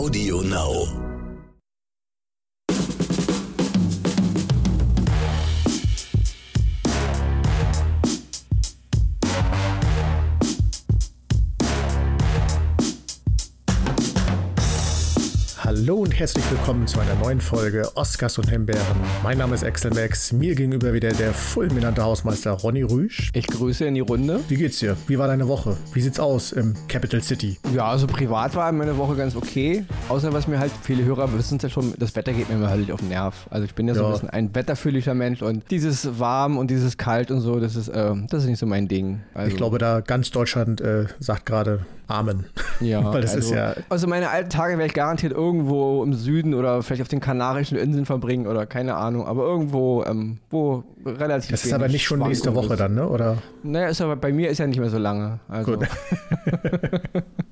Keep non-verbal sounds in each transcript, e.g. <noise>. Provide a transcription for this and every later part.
Audio Now. Hallo und herzlich willkommen zu einer neuen Folge Oscars und Himbeeren. Mein Name ist Axel Max, mir gegenüber wieder der fulminante Hausmeister Ronny Rüsch. Ich grüße in die Runde. Wie geht's dir? Wie war deine Woche? Wie sieht's aus im Capital City? Ja, also privat war meine Woche ganz okay. Außer was mir halt, viele Hörer wissen es ja schon, das Wetter geht mir immer halt auf den Nerv. Also ich bin ja, so ein bisschen ein wetterfühliger Mensch und dieses warm und dieses kalt und so, das ist, äh, das ist nicht so mein Ding. Also, ich glaube, da ganz Deutschland äh, sagt gerade Amen. Ja, <laughs> Weil das also, ist ja. Also meine alten Tage werde ich garantiert irgendwo im Süden oder vielleicht auf den Kanarischen Inseln verbringen oder keine Ahnung, aber irgendwo, ähm, wo relativ. Das ist aber nicht schon nächste Woche ist. dann, ne? Oder? Naja, ist aber bei mir ist ja nicht mehr so lange. Also. Gut. <laughs> <laughs>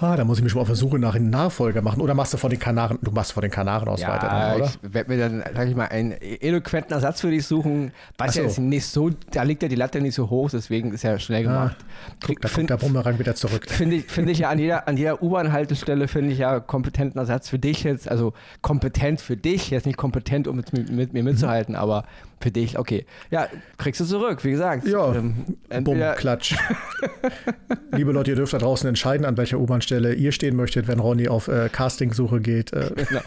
ah, da muss ich mich schon mal auf der Suche nach einem Nachfolger machen. Oder machst du vor den Kanaren, du machst vor den Kanaren aus ja, weiter, dann, oder? Ich werde mir dann, sag ich mal, einen eloquenten Ersatz für dich suchen. Weiß so. ja jetzt nicht so, da liegt ja die Latte nicht so hoch, deswegen ist ja schnell ah, gemacht. Ah, guck, da kommt der Bumerang wieder zurück. Finde ich, find ich ja an jeder, an jeder U-Bahn-Haltestelle, finde ich ja kompetenten Ersatz für dich jetzt, also kompetent für dich, jetzt nicht kompetent, um mit, mit, mit mir mitzuhalten, mhm. aber für dich, okay. Ja, kriegst du zurück, wie gesagt. Ja, ähm, bumm, klatsch. <laughs> Liebe Leute, ihr dürft da draußen entscheiden, an welcher U-Bahn-Stelle ihr stehen möchtet, wenn Ronny auf äh, Casting-Suche geht. Äh. Genau.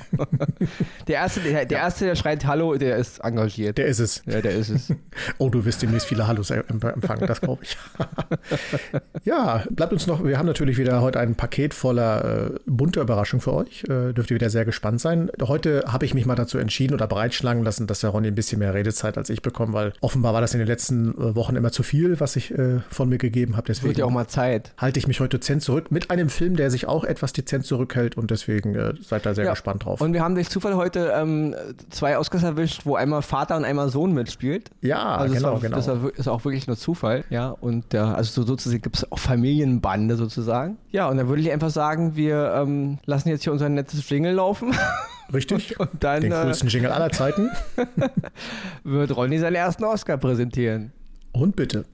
Der Erste, der, der Erste, der schreit Hallo, der ist engagiert. Der ist es. Ja, der ist es. oh, du wirst demnächst viele Hallos empfangen, das glaube ich. <laughs> ja, bleibt uns noch, wir haben natürlich wieder heute ein Paket voller äh, bunter Überraschungen für euch. Äh, dürft ihr wieder sehr gespannt sein. Heute habe ich mich mal dazu entschieden oder breitschlagen lassen, dass der Ronny ein bisschen mehr Redezeit Zeit als ich bekommen, weil offenbar war das in den letzten äh, Wochen immer zu viel, was ich äh, von mir gegeben habe. Deswegen wird ja auch mal Zeit. Halte ich mich heute dezent zurück mit einem Film, der sich auch etwas dezent zurückhält und deswegen äh, seid da sehr ja. gespannt drauf. Und wir haben durch Zufall heute ähm, zwei Oscars erwischt, wo einmal Vater und einmal Sohn mitspielt. Ja, also genau, war, genau. Das ist auch wirklich nur Zufall, ja. Und ja, also so, sozusagen gibt es auch Familienbande sozusagen. Ja, und dann würde ich einfach sagen, wir ähm, lassen jetzt hier unser nettes Jingle laufen. <laughs> Richtig. Und, und dann, Den coolsten Jingle aller Zeiten. <laughs> wird Ronny seinen ersten Oscar präsentieren. Und bitte.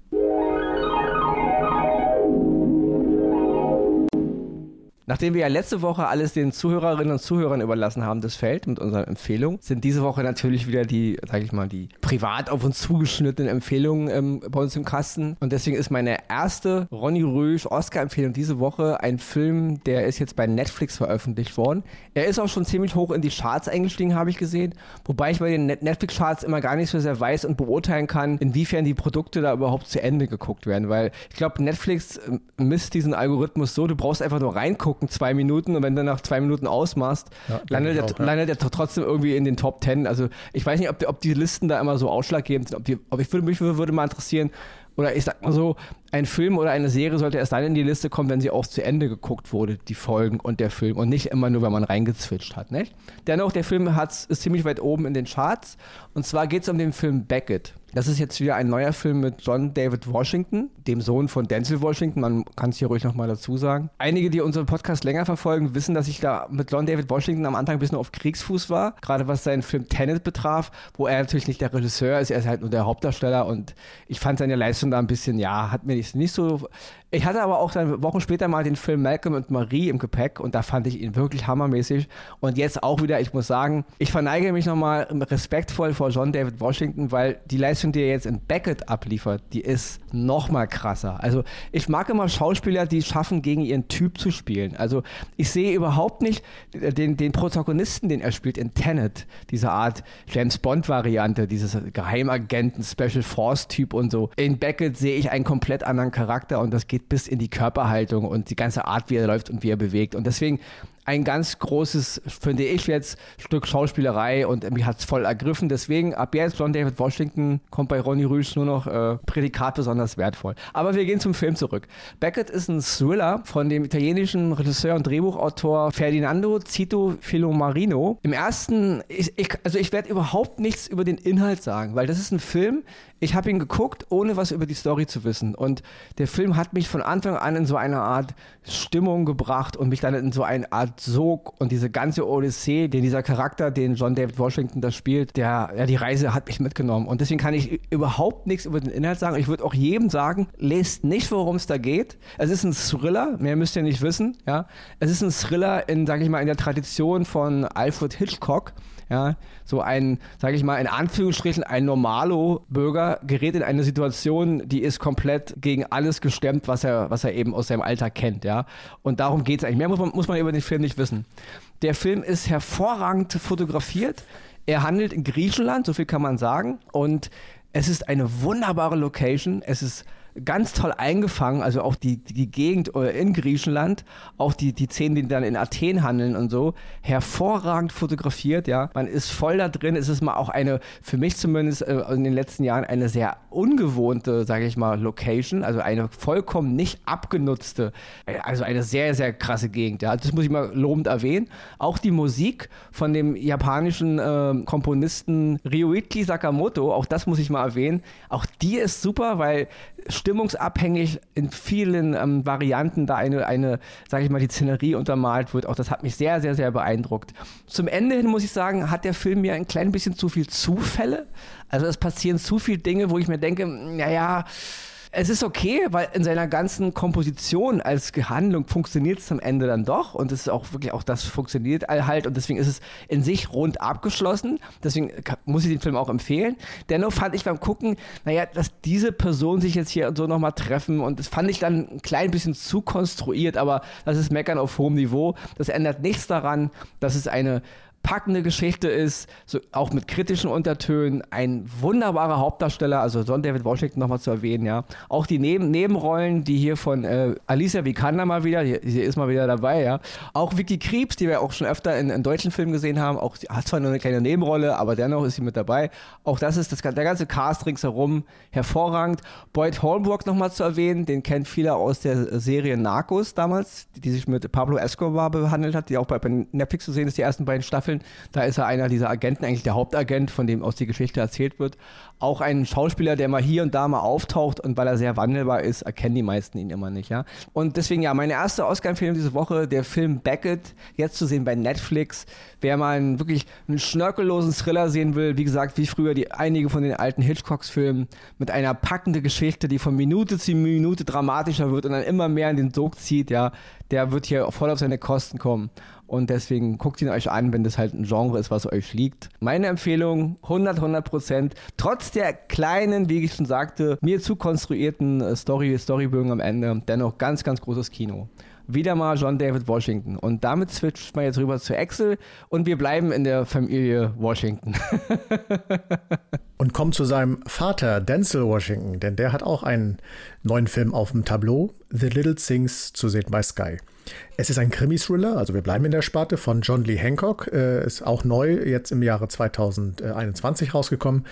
Nachdem wir ja letzte Woche alles den Zuhörerinnen und Zuhörern überlassen haben, das Feld mit unseren Empfehlungen, sind diese Woche natürlich wieder die, sag ich mal, die privat auf uns zugeschnittenen Empfehlungen ähm, bei uns im Kasten. Und deswegen ist meine erste Ronny Rösch Oscar-Empfehlung diese Woche ein Film, der ist jetzt bei Netflix veröffentlicht worden. Er ist auch schon ziemlich hoch in die Charts eingestiegen, habe ich gesehen. Wobei ich bei den Netflix-Charts immer gar nicht so sehr weiß und beurteilen kann, inwiefern die Produkte da überhaupt zu Ende geguckt werden. Weil ich glaube, Netflix ähm, misst diesen Algorithmus so, du brauchst einfach nur reingucken gucken, zwei Minuten und wenn du nach zwei Minuten ausmachst, ja, landet, auch, der, ja. landet der trotzdem irgendwie in den Top Ten. Also ich weiß nicht, ob, ob die Listen da immer so ausschlaggebend sind. Ob, die, ob ich würde mich würde mal interessieren, oder ich sag mal so, ein Film oder eine Serie sollte erst dann in die Liste kommen, wenn sie auch zu Ende geguckt wurde, die Folgen und der Film und nicht immer nur, wenn man reingezwitscht hat. Nicht? Dennoch, der Film hat's, ist ziemlich weit oben in den Charts und zwar geht es um den Film Beckett. Das ist jetzt wieder ein neuer Film mit John David Washington, dem Sohn von Denzel Washington. Man kann es hier ruhig nochmal dazu sagen. Einige, die unseren Podcast länger verfolgen, wissen, dass ich da mit John David Washington am Anfang ein bisschen auf Kriegsfuß war. Gerade was seinen Film Tenet betraf, wo er natürlich nicht der Regisseur ist, er ist halt nur der Hauptdarsteller und ich fand seine Leistung da ein bisschen, ja, hat mir nicht, nicht so ich hatte aber auch dann Wochen später mal den Film Malcolm und Marie im Gepäck und da fand ich ihn wirklich hammermäßig. Und jetzt auch wieder, ich muss sagen, ich verneige mich nochmal respektvoll vor John David Washington, weil die Leistung, die er jetzt in Beckett abliefert, die ist nochmal krasser. Also ich mag immer Schauspieler, die es schaffen, gegen ihren Typ zu spielen. Also ich sehe überhaupt nicht den, den Protagonisten, den er spielt in Tenet, diese Art James Bond-Variante, dieses Geheimagenten, Special Force-Typ und so. In Beckett sehe ich einen komplett anderen Charakter und das geht geht bis in die Körperhaltung und die ganze Art, wie er läuft und wie er bewegt. Und deswegen ein ganz großes, finde ich jetzt, Stück Schauspielerei und mich hat es voll ergriffen. Deswegen ab jetzt John David Washington kommt bei Ronny Rüsch nur noch äh, Prädikat besonders wertvoll. Aber wir gehen zum Film zurück. Beckett ist ein Thriller von dem italienischen Regisseur und Drehbuchautor Ferdinando Cito Filomarino. Im ersten, ich, ich, also ich werde überhaupt nichts über den Inhalt sagen, weil das ist ein Film, ich habe ihn geguckt, ohne was über die Story zu wissen. Und der Film hat mich von Anfang an in so eine Art Stimmung gebracht und mich dann in so eine Art Sog und diese ganze Odyssee, den dieser Charakter, den John David Washington da spielt, der, ja, die Reise hat mich mitgenommen. Und deswegen kann ich überhaupt nichts über den Inhalt sagen. Ich würde auch jedem sagen, lest nicht, worum es da geht. Es ist ein Thriller, mehr müsst ihr nicht wissen, ja. Es ist ein Thriller in, sag ich mal, in der Tradition von Alfred Hitchcock. Ja, so ein, sage ich mal, in Anführungsstrichen, ein Normalo-Bürger gerät in eine Situation, die ist komplett gegen alles gestemmt, was er, was er eben aus seinem Alltag kennt, ja. Und darum geht es eigentlich. Mehr muss man, muss man über den Film nicht wissen. Der Film ist hervorragend fotografiert. Er handelt in Griechenland, so viel kann man sagen. Und es ist eine wunderbare Location. Es ist ganz toll eingefangen, also auch die, die Gegend äh, in Griechenland, auch die, die Szenen, die dann in Athen handeln und so, hervorragend fotografiert, ja. Man ist voll da drin. Es ist mal auch eine, für mich zumindest äh, in den letzten Jahren, eine sehr ungewohnte, sage ich mal, Location, also eine vollkommen nicht abgenutzte, äh, also eine sehr, sehr krasse Gegend, ja. Das muss ich mal lobend erwähnen. Auch die Musik von dem japanischen äh, Komponisten Ryuichi Sakamoto, auch das muss ich mal erwähnen, auch die ist super, weil stimmungsabhängig in vielen ähm, Varianten da eine, eine sage ich mal, die Szenerie untermalt wird. Auch das hat mich sehr, sehr, sehr beeindruckt. Zum Ende hin muss ich sagen, hat der Film mir ein klein bisschen zu viel Zufälle. Also es passieren zu viele Dinge, wo ich mir denke, naja, es ist okay, weil in seiner ganzen Komposition als Handlung funktioniert es am Ende dann doch und es ist auch wirklich auch das funktioniert halt und deswegen ist es in sich rund abgeschlossen. Deswegen muss ich den Film auch empfehlen. Dennoch fand ich beim Gucken, naja, dass diese Personen sich jetzt hier so nochmal treffen und das fand ich dann ein klein bisschen zu konstruiert, aber das ist Meckern auf hohem Niveau. Das ändert nichts daran, dass es eine packende Geschichte ist, so auch mit kritischen Untertönen, ein wunderbarer Hauptdarsteller, also John David Washington nochmal zu erwähnen, ja. Auch die Neben Nebenrollen, die hier von äh, Alicia Vikander mal wieder, sie ist mal wieder dabei, ja. Auch Vicky Krebs, die wir auch schon öfter in, in deutschen Filmen gesehen haben, auch hat zwar nur eine kleine Nebenrolle, aber dennoch ist sie mit dabei. Auch das ist das, der ganze Cast ringsherum hervorragend. Boyd Holbrook nochmal zu erwähnen, den kennt viele aus der Serie Narcos damals, die, die sich mit Pablo Escobar behandelt hat, die auch bei, bei Netflix zu sehen ist, die ersten beiden Staffeln. Staffeln. Da ist er einer dieser Agenten, eigentlich der Hauptagent, von dem aus die Geschichte erzählt wird. Auch ein Schauspieler, der mal hier und da mal auftaucht und weil er sehr wandelbar ist, erkennen die meisten ihn immer nicht. Ja? Und deswegen ja, meine erste Oscar-Empfehlung diese Woche, der Film Beckett, jetzt zu sehen bei Netflix. Wer mal einen, wirklich einen schnörkellosen Thriller sehen will, wie gesagt, wie früher die einige von den alten Hitchcocks-Filmen, mit einer packenden Geschichte, die von Minute zu Minute dramatischer wird und dann immer mehr in den Sog zieht, ja, der wird hier voll auf seine Kosten kommen. Und deswegen guckt ihn euch an, wenn das halt ein Genre ist, was euch liegt. Meine Empfehlung, 100, 100 Prozent. Trotz der kleinen, wie ich schon sagte, mir zu konstruierten äh, Story, Storybögen am Ende, dennoch ganz, ganz großes Kino. Wieder mal John David Washington. Und damit switcht man jetzt rüber zu Axel und wir bleiben in der Familie Washington. <laughs> und kommen zu seinem Vater, Denzel Washington, denn der hat auch einen neuen Film auf dem Tableau, The Little Things, zu sehen bei Sky. Es ist ein Krimi-Thriller, also wir bleiben in der Sparte von John Lee Hancock, äh, ist auch neu, jetzt im Jahre 2021 rausgekommen.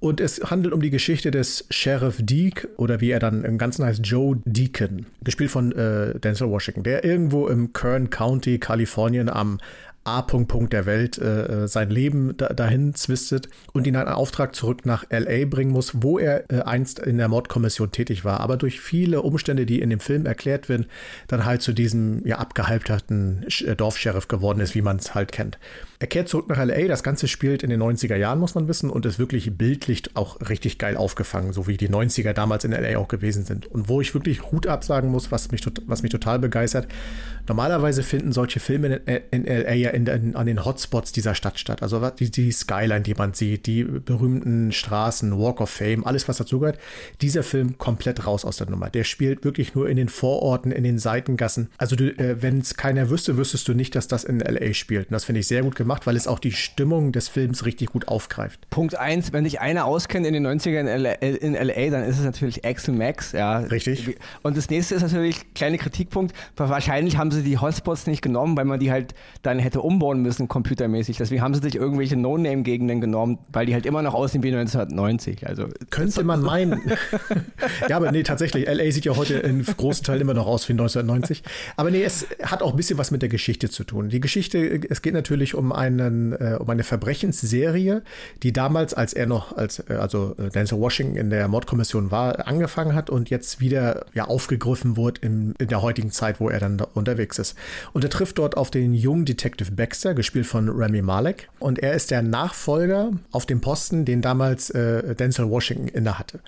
Und es handelt um die Geschichte des Sheriff Deke oder wie er dann im Ganzen heißt, Joe Deacon, gespielt von äh, Denzel Washington, der irgendwo im Kern County, Kalifornien am A-Punkt der Welt äh, äh, sein Leben da, dahin zwistet und ihn einen Auftrag zurück nach LA bringen muss, wo er äh, einst in der Mordkommission tätig war, aber durch viele Umstände, die in dem Film erklärt werden, dann halt zu diesem ja abgehalfterten äh, Dorfsheriff geworden ist, wie man es halt kennt. Er kehrt zurück nach LA, das Ganze spielt in den 90er Jahren, muss man wissen, und ist wirklich bildlich auch richtig geil aufgefangen, so wie die 90er damals in LA auch gewesen sind. Und wo ich wirklich Hut absagen muss, was mich, was mich total begeistert, normalerweise finden solche Filme in, in LA ja in, in, an den Hotspots dieser Stadt statt. Also die, die Skyline, die man sieht, die berühmten Straßen, Walk of Fame, alles, was dazugehört. Dieser Film komplett raus aus der Nummer. Der spielt wirklich nur in den Vororten, in den Seitengassen. Also äh, wenn es keiner wüsste, wüsstest du nicht, dass das in LA spielt. Und das finde ich sehr gut gemacht weil es auch die Stimmung des Films richtig gut aufgreift. Punkt 1, wenn sich einer auskennt in den 90ern in LA, in LA, dann ist es natürlich Axel Max. Ja. Richtig. Und das nächste ist natürlich, kleiner Kritikpunkt, wahrscheinlich haben sie die Hotspots nicht genommen, weil man die halt dann hätte umbauen müssen, computermäßig. Deswegen haben sie sich irgendwelche No-Name-Gegenden genommen, weil die halt immer noch aussehen wie 1990. Also, Könnte man meinen. <laughs> ja, aber nee, tatsächlich, LA sieht ja heute in großen Teilen immer noch aus wie 1990. Aber nee, es hat auch ein bisschen was mit der Geschichte zu tun. Die Geschichte, es geht natürlich um einen, äh, um eine Verbrechensserie, die damals, als er noch, als, äh, also äh, Denzel Washington in der Mordkommission war, angefangen hat und jetzt wieder ja aufgegriffen wurde in, in der heutigen Zeit, wo er dann unterwegs ist. Und er trifft dort auf den jungen Detective Baxter, gespielt von Remy Malek. Und er ist der Nachfolger auf dem Posten, den damals äh, Denzel Washington innehatte.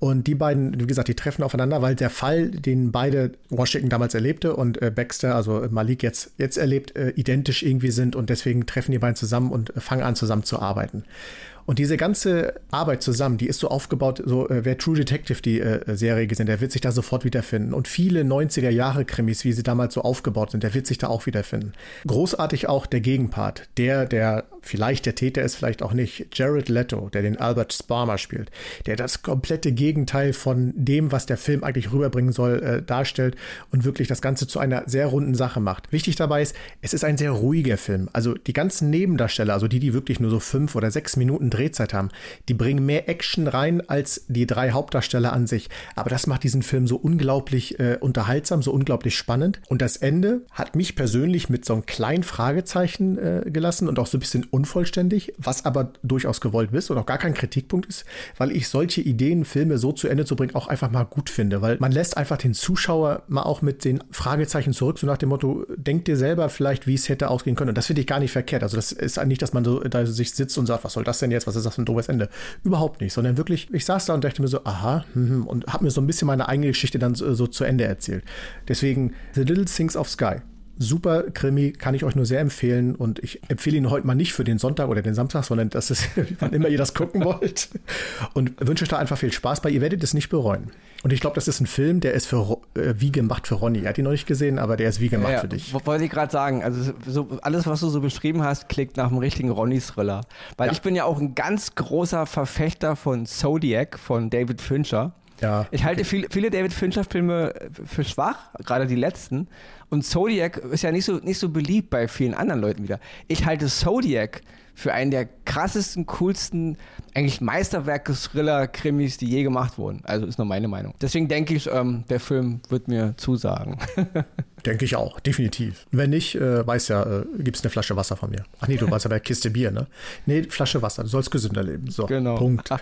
Und die beiden, wie gesagt, die treffen aufeinander, weil der Fall, den beide Washington damals erlebte und äh, Baxter, also Malik jetzt, jetzt erlebt, äh, identisch irgendwie sind und deswegen treffen die beiden zusammen und äh, fangen an zusammen zu arbeiten. Und diese ganze Arbeit zusammen, die ist so aufgebaut, so äh, wer True Detective die äh, Serie gesehen, der wird sich da sofort wiederfinden. Und viele 90er Jahre Krimis, wie sie damals so aufgebaut sind, der wird sich da auch wiederfinden. Großartig auch der Gegenpart, der, der vielleicht der Täter ist, vielleicht auch nicht. Jared Leto, der den Albert Sparmer spielt, der das komplette Gegenteil von dem, was der Film eigentlich rüberbringen soll, äh, darstellt und wirklich das Ganze zu einer sehr runden Sache macht. Wichtig dabei ist, es ist ein sehr ruhiger Film. Also die ganzen Nebendarsteller, also die, die wirklich nur so fünf oder sechs Minuten Drehzeit haben. Die bringen mehr Action rein als die drei Hauptdarsteller an sich. Aber das macht diesen Film so unglaublich äh, unterhaltsam, so unglaublich spannend. Und das Ende hat mich persönlich mit so einem kleinen Fragezeichen äh, gelassen und auch so ein bisschen unvollständig, was aber durchaus gewollt ist und auch gar kein Kritikpunkt ist, weil ich solche Ideen, Filme so zu Ende zu bringen, auch einfach mal gut finde. Weil man lässt einfach den Zuschauer mal auch mit den Fragezeichen zurück, so nach dem Motto, denk dir selber vielleicht, wie es hätte ausgehen können. Und das finde ich gar nicht verkehrt. Also das ist nicht, dass man so da sich sitzt und sagt, was soll das denn jetzt? Was ist das für ein doofes Ende? Überhaupt nicht, sondern wirklich, ich saß da und dachte mir so, aha, hm, und habe mir so ein bisschen meine eigene Geschichte dann so, so zu Ende erzählt. Deswegen The Little Things of Sky. Super Krimi, kann ich euch nur sehr empfehlen. Und ich empfehle ihn heute mal nicht für den Sonntag oder den Samstag, sondern das ist, <laughs> wann immer ihr das gucken wollt. Und wünsche euch da einfach viel Spaß bei. Ihr werdet es nicht bereuen. Und ich glaube, das ist ein Film, der ist für äh, wie gemacht für Ronny. Er hat ihn noch nicht gesehen, aber der ist wie gemacht ja, für dich. Wollte ich gerade sagen. Also so, alles, was du so beschrieben hast, klingt nach einem richtigen Ronny-Thriller. Weil ja. ich bin ja auch ein ganz großer Verfechter von Zodiac von David Fincher. Ja. Ich halte viele, viele David Fincher-Filme für schwach, gerade die letzten. Und Zodiac ist ja nicht so, nicht so beliebt bei vielen anderen Leuten wieder. Ich halte Zodiac für einen der krassesten, coolsten, eigentlich Meisterwerke-Thriller-Krimis, die je gemacht wurden. Also ist nur meine Meinung. Deswegen denke ich, ähm, der Film wird mir zusagen. <laughs> denke ich auch, definitiv. Wenn nicht, äh, weiß ja, äh, gibt es eine Flasche Wasser von mir. Ach nee, du weißt aber Kiste Bier, ne? Nee, Flasche Wasser. Du sollst gesünder leben. So, genau. Punkt. <laughs>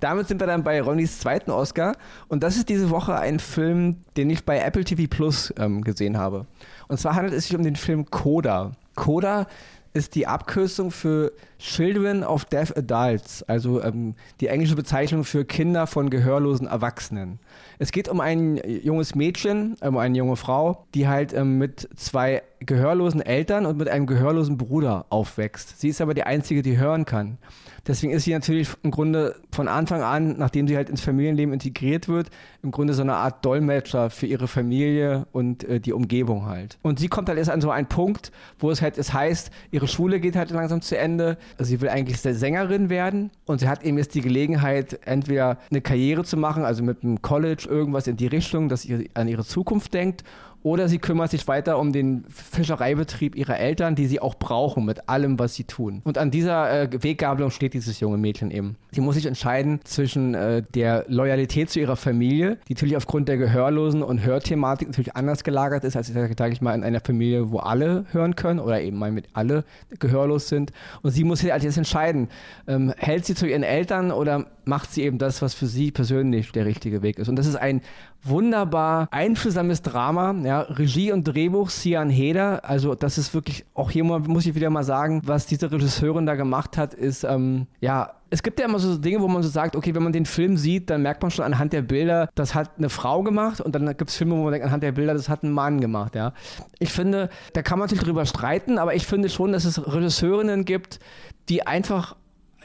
damit sind wir dann bei Ronnys zweiten Oscar. Und das ist diese Woche ein Film, den ich bei Apple TV Plus ähm, gesehen habe. Und zwar handelt es sich um den Film Coda. Coda ist die Abkürzung für Children of Deaf Adults, also ähm, die englische Bezeichnung für Kinder von gehörlosen Erwachsenen. Es geht um ein junges Mädchen, um eine junge Frau, die halt ähm, mit zwei gehörlosen Eltern und mit einem gehörlosen Bruder aufwächst. Sie ist aber die einzige, die hören kann. Deswegen ist sie natürlich im Grunde von Anfang an, nachdem sie halt ins Familienleben integriert wird, im Grunde so eine Art Dolmetscher für ihre Familie und äh, die Umgebung halt. Und sie kommt halt erst an so einen Punkt, wo es halt, es heißt, ihre Schule geht halt langsam zu Ende. Sie will eigentlich Sängerin werden und sie hat eben jetzt die Gelegenheit, entweder eine Karriere zu machen, also mit einem College irgendwas in die Richtung, dass sie an ihre Zukunft denkt oder sie kümmert sich weiter um den Fischereibetrieb ihrer Eltern, die sie auch brauchen mit allem, was sie tun. Und an dieser äh, Weggabelung steht dieses junge Mädchen eben. Sie muss sich entscheiden zwischen äh, der Loyalität zu ihrer Familie, die natürlich aufgrund der Gehörlosen und Hörthematik natürlich anders gelagert ist, als, sage ich mal, in einer Familie, wo alle hören können oder eben mal mit alle gehörlos sind. Und sie muss sich halt jetzt entscheiden, ähm, hält sie zu ihren Eltern oder macht sie eben das, was für sie persönlich der richtige Weg ist. Und das ist ein wunderbar einfühlsames Drama. Ja, Regie und Drehbuch Sian Heder. Also das ist wirklich, auch hier muss ich wieder mal sagen, was diese Regisseurin da gemacht hat, ist, ähm, ja, es gibt ja immer so Dinge, wo man so sagt, okay, wenn man den Film sieht, dann merkt man schon anhand der Bilder, das hat eine Frau gemacht und dann gibt es Filme, wo man denkt, anhand der Bilder, das hat ein Mann gemacht, ja. Ich finde, da kann man natürlich drüber streiten, aber ich finde schon, dass es Regisseurinnen gibt, die einfach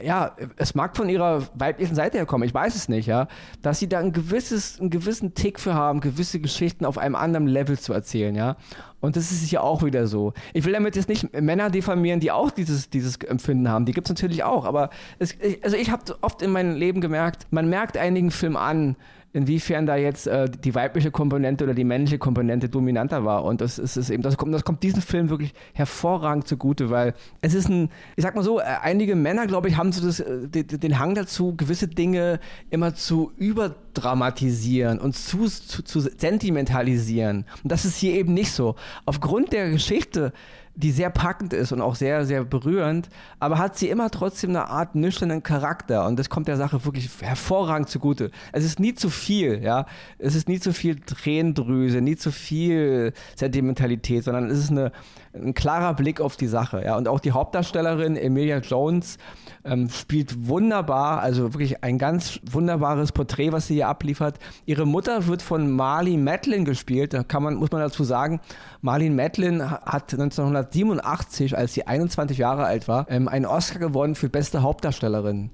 ja, es mag von ihrer weiblichen Seite her kommen, ich weiß es nicht, ja, dass sie da ein gewisses, einen gewissen Tick für haben, gewisse Geschichten auf einem anderen Level zu erzählen, ja. Und das ist ja auch wieder so. Ich will damit jetzt nicht Männer diffamieren, die auch dieses, dieses Empfinden haben. Die gibt es natürlich auch. Aber es, also ich habe oft in meinem Leben gemerkt, man merkt einigen Film an, inwiefern da jetzt äh, die weibliche Komponente oder die männliche Komponente dominanter war. Und das ist, ist eben, das kommt, das kommt diesem Film wirklich hervorragend zugute, weil es ist ein, ich sag mal so, äh, einige Männer, glaube ich, haben so das, äh, den, den Hang dazu, gewisse Dinge immer zu überdramatisieren und zu, zu, zu sentimentalisieren. Und das ist hier eben nicht so. Aufgrund der Geschichte die sehr packend ist und auch sehr, sehr berührend, aber hat sie immer trotzdem eine Art nüchternen Charakter und das kommt der Sache wirklich hervorragend zugute. Es ist nie zu viel, ja. Es ist nie zu viel Tränendrüse, nie zu viel Sentimentalität, sondern es ist eine, ein klarer Blick auf die Sache, ja. Und auch die Hauptdarstellerin Emilia Jones ähm, spielt wunderbar, also wirklich ein ganz wunderbares Porträt, was sie hier abliefert. Ihre Mutter wird von Marlene Matlin gespielt, da kann man, muss man dazu sagen, Marlene Matlin hat 1987, als sie 21 Jahre alt war, ähm, einen Oscar gewonnen für beste Hauptdarstellerin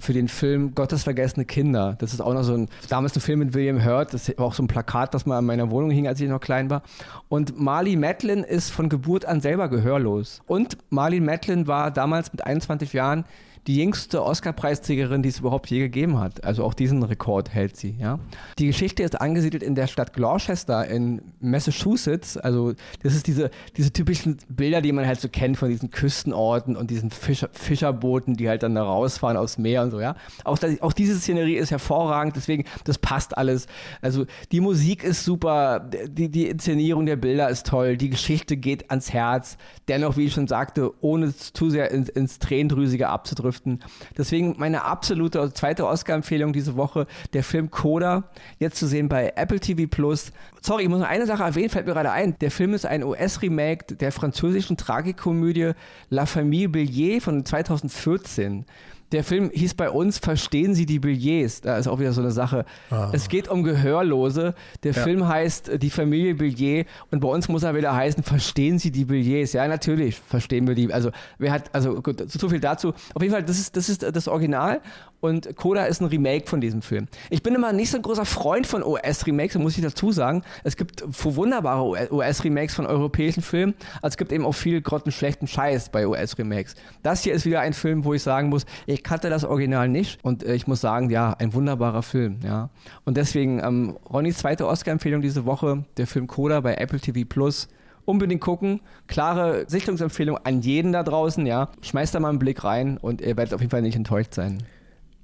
für den Film Gottesvergessene Kinder. Das ist auch noch so ein, damals ein Film mit William Hurt, das war auch so ein Plakat, das mal in meiner Wohnung hing, als ich noch klein war. Und Marley Matlin ist von Geburt an selber gehörlos. Und Marley Matlin war damals mit 21 Jahren die jüngste Oscar-Preisträgerin, die es überhaupt je gegeben hat. Also auch diesen Rekord hält sie. Ja. Die Geschichte ist angesiedelt in der Stadt Gloucester in Massachusetts. Also das ist diese, diese typischen Bilder, die man halt so kennt von diesen Küstenorten und diesen Fischer, Fischerbooten, die halt dann da rausfahren aufs Meer und so. Ja. Auch, das, auch diese Szenerie ist hervorragend, deswegen das passt alles. Also die Musik ist super, die, die Inszenierung der Bilder ist toll, die Geschichte geht ans Herz. Dennoch, wie ich schon sagte, ohne zu sehr ins, ins Tränendrüsige abzudrücken abdriften. Deswegen meine absolute zweite Oscar-Empfehlung diese Woche, der Film Coda, jetzt zu sehen bei Apple TV Plus. Sorry, ich muss noch eine Sache erwähnen, fällt mir gerade ein. Der Film ist ein US-Remake der französischen Tragikomödie La Famille Billier von 2014. Der Film hieß bei uns Verstehen Sie die Billets. Da ist auch wieder so eine Sache. Ah. Es geht um Gehörlose. Der ja. Film heißt äh, Die Familie Billet und bei uns muss er wieder heißen Verstehen Sie die Billets. Ja, natürlich verstehen wir die. Also, wer hat, also gut, so viel dazu. Auf jeden Fall, das ist das, ist das Original und Coda ist ein Remake von diesem Film. Ich bin immer nicht so ein großer Freund von US-Remakes, muss ich dazu sagen. Es gibt wunderbare US-Remakes von europäischen Filmen, aber es gibt eben auch viel grottenschlechten Scheiß bei US-Remakes. Das hier ist wieder ein Film, wo ich sagen muss, ich kannte das Original nicht und äh, ich muss sagen, ja, ein wunderbarer Film, ja. Und deswegen ähm, Ronnys zweite Oscar-Empfehlung diese Woche, der Film Coda bei Apple TV Plus unbedingt gucken. Klare Sichtungsempfehlung an jeden da draußen, ja. Schmeißt da mal einen Blick rein und ihr werdet auf jeden Fall nicht enttäuscht sein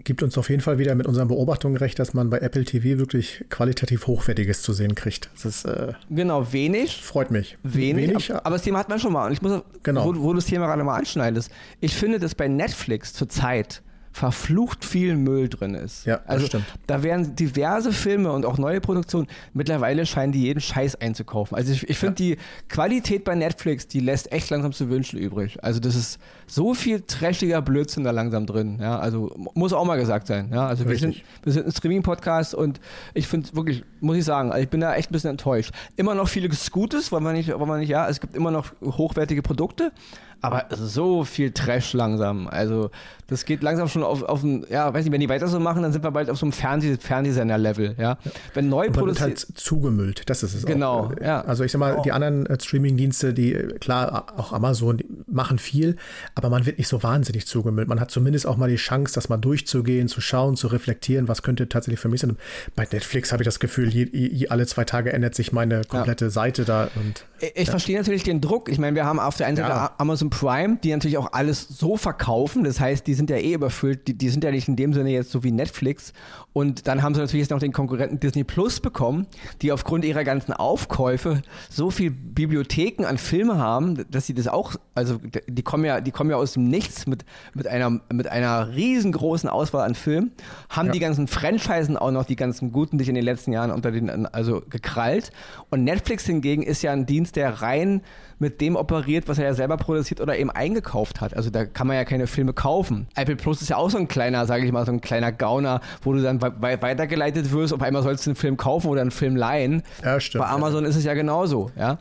gibt uns auf jeden Fall wieder mit unseren Beobachtungen recht, dass man bei Apple TV wirklich qualitativ Hochwertiges zu sehen kriegt. Das ist, äh, genau, wenig. Freut mich. Wenig. wenig aber, aber, das Thema hat man schon mal. Und ich muss, genau. wo, wo du das Thema gerade mal anschneidest. Ich finde, dass bei Netflix zurzeit verflucht viel Müll drin ist. Ja, also stimmt. da werden diverse Filme und auch neue Produktionen, mittlerweile scheinen die jeden Scheiß einzukaufen. Also ich, ich finde ja. die Qualität bei Netflix, die lässt echt langsam zu wünschen übrig. Also das ist so viel trashiger Blödsinn da langsam drin. Ja, also muss auch mal gesagt sein. Ja, also wir sind, wir sind ein Streaming-Podcast und ich finde wirklich, muss ich sagen, also ich bin da echt ein bisschen enttäuscht. Immer noch vieles Gutes, wollen wir nicht, wollen wir nicht, ja, es gibt immer noch hochwertige Produkte, aber so viel Trash langsam. Also, das geht langsam schon auf, auf ein, ja, weiß nicht, wenn die weiter so machen, dann sind wir bald auf so einem Fernseh Fernsehsender-Level, ja. Wenn neu produziert. halt zugemüllt, das ist es genau, auch. Genau, ja. Also, ich sag mal, oh. die anderen äh, Streaming-Dienste, die, klar, auch Amazon, machen viel, aber man wird nicht so wahnsinnig zugemüllt. Man hat zumindest auch mal die Chance, das mal durchzugehen, zu schauen, zu reflektieren, was könnte tatsächlich für mich sein. Bei Netflix habe ich das Gefühl, je, je, alle zwei Tage ändert sich meine komplette ja. Seite da und. Ich, ich ja. verstehe natürlich den Druck. Ich meine, wir haben auf der einen Seite ja. Amazon Amazon Prime, die natürlich auch alles so verkaufen. Das heißt, die sind ja eh überfüllt. Die, die sind ja nicht in dem Sinne jetzt so wie Netflix. Und dann haben sie natürlich jetzt noch den Konkurrenten Disney Plus bekommen, die aufgrund ihrer ganzen Aufkäufe so viel Bibliotheken an Filme haben, dass sie das auch, also die kommen ja, die kommen ja aus dem Nichts mit, mit einer, mit einer riesengroßen Auswahl an Filmen, haben ja. die ganzen Franchisen auch noch, die ganzen guten, die ich in den letzten Jahren unter den, also gekrallt. Und Netflix hingegen ist ja ein Dienst, der rein mit dem operiert, was er ja selber produziert oder eben eingekauft hat. Also da kann man ja keine Filme kaufen. Apple Plus ist ja auch so ein kleiner, sage ich mal, so ein kleiner Gauner, wo du dann weitergeleitet wirst. Auf einmal sollst du einen Film kaufen oder einen Film leihen. Ja, stimmt. Bei Amazon ja. ist es ja genauso, ja.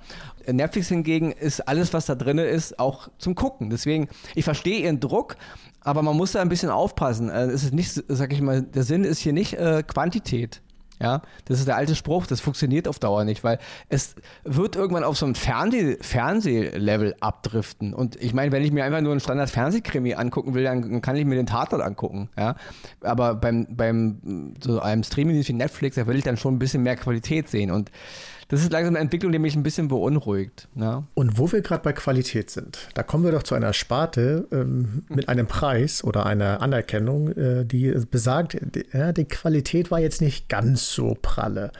Netflix hingegen ist alles, was da drin ist, auch zum Gucken. Deswegen, ich verstehe ihren Druck, aber man muss da ein bisschen aufpassen. Äh, es ist nicht, sag ich mal, der Sinn ist hier nicht äh, Quantität. Ja, das ist der alte Spruch, das funktioniert auf Dauer nicht, weil es wird irgendwann auf so ein Fernseh Fernsehlevel abdriften. Und ich meine, wenn ich mir einfach nur einen Standard-Fernsehkrimi angucken will, dann kann ich mir den Tatort angucken. Ja, aber beim, beim so einem Streaming wie Netflix, da will ich dann schon ein bisschen mehr Qualität sehen. Und das ist langsam eine Entwicklung, die mich ein bisschen beunruhigt. Ja. Und wo wir gerade bei Qualität sind, da kommen wir doch zu einer Sparte ähm, mit <laughs> einem Preis oder einer Anerkennung, äh, die besagt, die, ja, die Qualität war jetzt nicht ganz so pralle.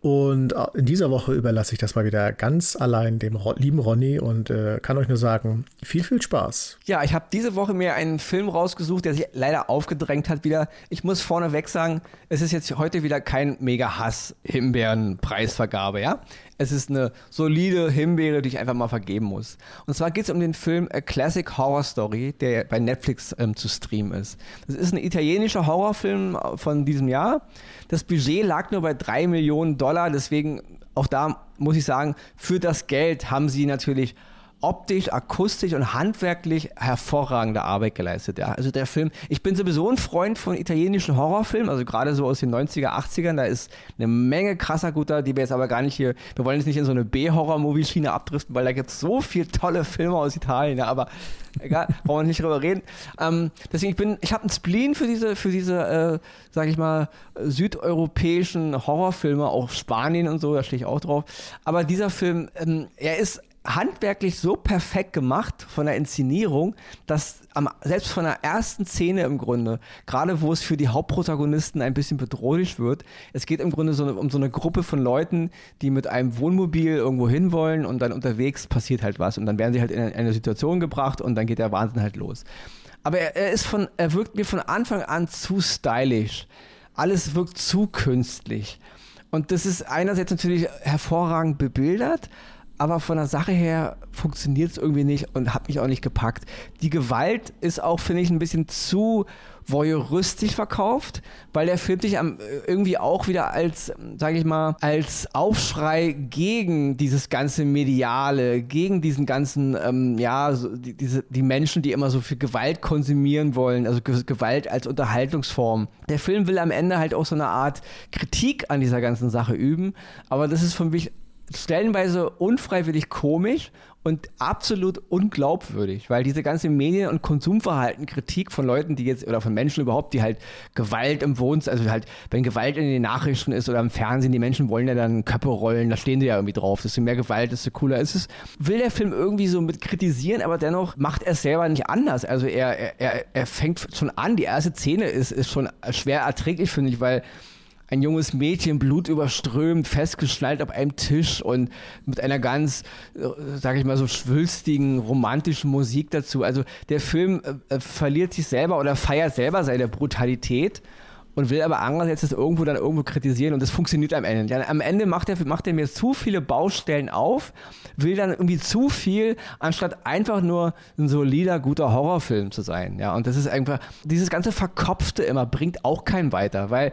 Und äh, in dieser Woche überlasse ich das mal wieder ganz allein dem lieben Ronny und äh, kann euch nur sagen, viel, viel Spaß. Ja, ich habe diese Woche mir einen Film rausgesucht, der sich leider aufgedrängt hat wieder. Ich muss vorneweg sagen, es ist jetzt heute wieder kein Mega-Hass-Himbeeren-Preisvergabe, ja? Es ist eine solide Himbeere, die ich einfach mal vergeben muss. Und zwar geht es um den Film A Classic Horror Story, der bei Netflix ähm, zu streamen ist. Das ist ein italienischer Horrorfilm von diesem Jahr. Das Budget lag nur bei drei Millionen Dollar, deswegen auch da muss ich sagen, für das Geld haben sie natürlich optisch, akustisch und handwerklich hervorragende Arbeit geleistet. Ja. Also der Film, ich bin sowieso ein Freund von italienischen Horrorfilmen, also gerade so aus den 90er, 80ern, da ist eine Menge krasser guter, die wir jetzt aber gar nicht hier, wir wollen jetzt nicht in so eine B-Horror-Movie-Schiene abdriften, weil da gibt es so viele tolle Filme aus Italien, ja, aber egal, <laughs> brauchen wir nicht drüber reden. Ähm, deswegen, ich bin, ich habe einen Spleen für diese, für diese, äh, sag ich mal, südeuropäischen Horrorfilme, auch Spanien und so, da stehe ich auch drauf. Aber dieser Film, ähm, er ist handwerklich so perfekt gemacht von der Inszenierung, dass am, selbst von der ersten Szene im Grunde, gerade wo es für die Hauptprotagonisten ein bisschen bedrohlich wird, es geht im Grunde so um so eine Gruppe von Leuten, die mit einem Wohnmobil irgendwo hinwollen und dann unterwegs passiert halt was und dann werden sie halt in eine Situation gebracht und dann geht der Wahnsinn halt los. Aber er, er ist von, er wirkt mir von Anfang an zu stylisch. Alles wirkt zu künstlich. Und das ist einerseits natürlich hervorragend bebildert, aber von der Sache her funktioniert es irgendwie nicht und hat mich auch nicht gepackt. Die Gewalt ist auch, finde ich, ein bisschen zu voyeuristisch verkauft, weil der Film sich irgendwie auch wieder als, sage ich mal, als Aufschrei gegen dieses ganze Mediale, gegen diesen ganzen, ähm, ja, so, die, diese, die Menschen, die immer so viel Gewalt konsumieren wollen, also Gewalt als Unterhaltungsform. Der Film will am Ende halt auch so eine Art Kritik an dieser ganzen Sache üben, aber das ist für mich stellenweise unfreiwillig komisch und absolut unglaubwürdig, weil diese ganze Medien- und Konsumverhalten, Kritik von Leuten, die jetzt, oder von Menschen überhaupt, die halt Gewalt im Wohnzimmer, also halt, wenn Gewalt in den Nachrichten ist oder im Fernsehen, die Menschen wollen ja dann Köpfe rollen, da stehen sie ja irgendwie drauf, desto mehr Gewalt, desto cooler ist es. Will der Film irgendwie so mit kritisieren, aber dennoch macht er es selber nicht anders. Also er, er, er fängt schon an, die erste Szene ist, ist schon schwer erträglich, finde ich, weil ein junges Mädchen, blutüberströmt, festgeschnallt auf einem Tisch und mit einer ganz, äh, sag ich mal, so schwülstigen, romantischen Musik dazu. Also der Film äh, äh, verliert sich selber oder feiert selber seine Brutalität und will aber andererseits das irgendwo dann irgendwo kritisieren und das funktioniert am Ende. Ja, am Ende macht er, macht er mir zu viele Baustellen auf, will dann irgendwie zu viel, anstatt einfach nur ein solider, guter Horrorfilm zu sein. Ja, und das ist einfach, dieses ganze Verkopfte immer bringt auch keinen weiter, weil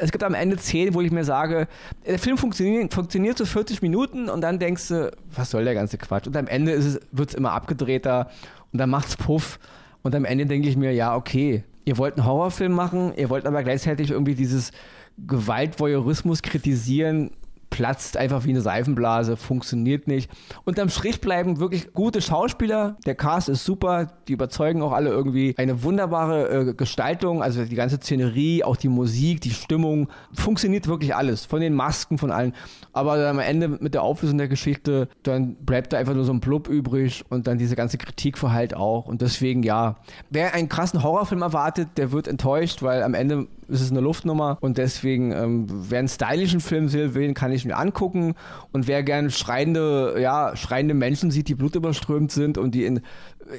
es gibt am Ende Szenen, wo ich mir sage, der Film funktioniert, funktioniert so 40 Minuten und dann denkst du, was soll der ganze Quatsch? Und am Ende wird es immer abgedrehter und dann macht es Puff. Und am Ende denke ich mir, ja, okay, ihr wollt einen Horrorfilm machen, ihr wollt aber gleichzeitig irgendwie dieses Gewaltvoyeurismus kritisieren, platzt einfach wie eine Seifenblase, funktioniert nicht. Unterm Strich bleiben wirklich gute Schauspieler. Der Cast ist super, die überzeugen auch alle irgendwie eine wunderbare äh, Gestaltung, also die ganze Szenerie, auch die Musik, die Stimmung, funktioniert wirklich alles. Von den Masken, von allen. Aber am Ende mit der Auflösung der Geschichte, dann bleibt da einfach nur so ein Blub übrig und dann diese ganze Kritikverhalt auch. Und deswegen, ja, wer einen krassen Horrorfilm erwartet, der wird enttäuscht, weil am Ende ist es eine Luftnummer und deswegen, ähm, wer einen stylischen Film will, kann ich mir angucken und wer gerne schreiende, ja, schreiende Menschen sieht, die blutüberströmt sind und die in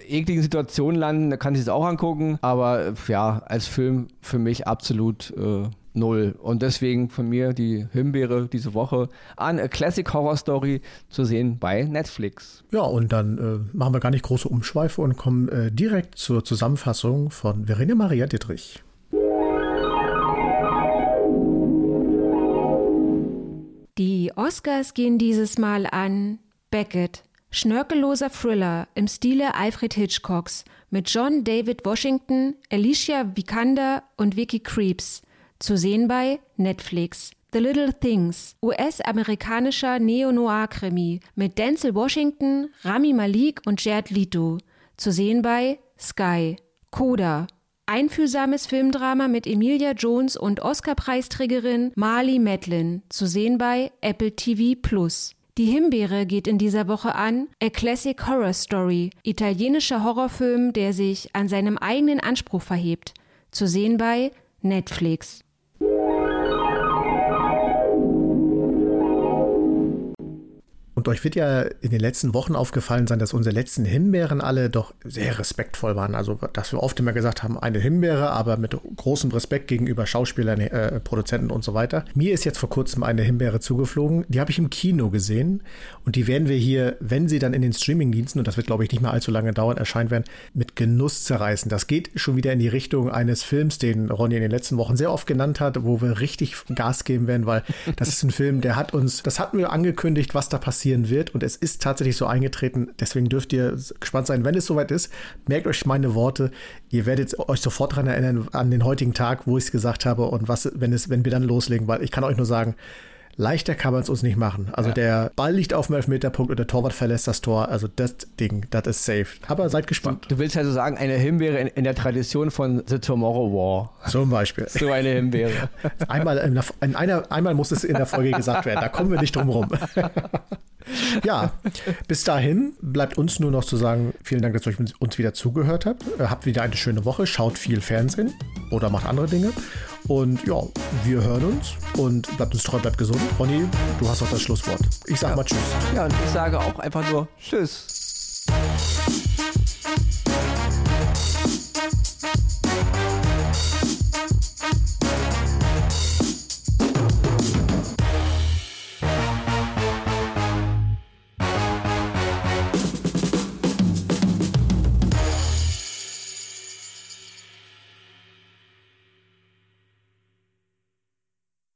ekligen Situationen landen, kann ich es auch angucken, aber ja, als Film für mich absolut äh, null. Und deswegen von mir die Himbeere diese Woche an A Classic Horror Story zu sehen bei Netflix. Ja, und dann äh, machen wir gar nicht große Umschweife und kommen äh, direkt zur Zusammenfassung von Verena Maria Dittrich. Die Oscars gehen dieses Mal an Beckett, schnörkelloser Thriller im Stile Alfred Hitchcocks mit John David Washington, Alicia Vikander und Vicky Creeps, zu sehen bei Netflix. The Little Things, US-amerikanischer Neo-Noir-Krimi mit Denzel Washington, Rami Malik und Jared Leto, zu sehen bei Sky. Coda, Einfühlsames Filmdrama mit Emilia Jones und Oscar-Preisträgerin Marley Madeline, zu sehen bei Apple TV Plus. Die Himbeere geht in dieser Woche an A Classic Horror Story, italienischer Horrorfilm, der sich an seinem eigenen Anspruch verhebt, zu sehen bei Netflix. Und euch wird ja in den letzten Wochen aufgefallen sein, dass unsere letzten Himbeeren alle doch sehr respektvoll waren. Also, dass wir oft immer gesagt haben, eine Himbeere, aber mit großem Respekt gegenüber Schauspielern, äh, Produzenten und so weiter. Mir ist jetzt vor kurzem eine Himbeere zugeflogen. Die habe ich im Kino gesehen und die werden wir hier, wenn sie dann in den Streamingdiensten, und das wird glaube ich nicht mehr allzu lange dauern, erscheinen werden, mit Genuss zerreißen. Das geht schon wieder in die Richtung eines Films, den Ronny in den letzten Wochen sehr oft genannt hat, wo wir richtig Gas geben werden, weil das ist ein Film, der hat uns, das hatten wir angekündigt, was da passieren wird und es ist tatsächlich so eingetreten. Deswegen dürft ihr gespannt sein, wenn es soweit ist. Merkt euch meine Worte. Ihr werdet euch sofort daran erinnern, an den heutigen Tag, wo ich es gesagt habe und was, wenn es, wenn wir dann loslegen, weil ich kann euch nur sagen, Leichter kann man es uns nicht machen. Also ja. der Ball liegt auf dem Elfmeterpunkt und der Torwart verlässt das Tor. Also das Ding, das ist safe. Aber seid gespannt. Du, du willst also sagen, eine Himbeere in, in, der Tradition von The Tomorrow War. Zum Beispiel. So eine Himbeere. <laughs> einmal, in, in einer, einmal muss es in der Folge gesagt werden. Da kommen wir nicht drum rum. <laughs> <laughs> ja, bis dahin bleibt uns nur noch zu sagen, vielen Dank, dass ihr uns wieder zugehört habt. Äh, habt wieder eine schöne Woche, schaut viel Fernsehen oder macht andere Dinge. Und ja, wir hören uns und bleibt uns treu, bleibt gesund. Ronny, du hast auch das Schlusswort. Ich sage ja. mal Tschüss. Ja, und ich sage auch einfach nur Tschüss.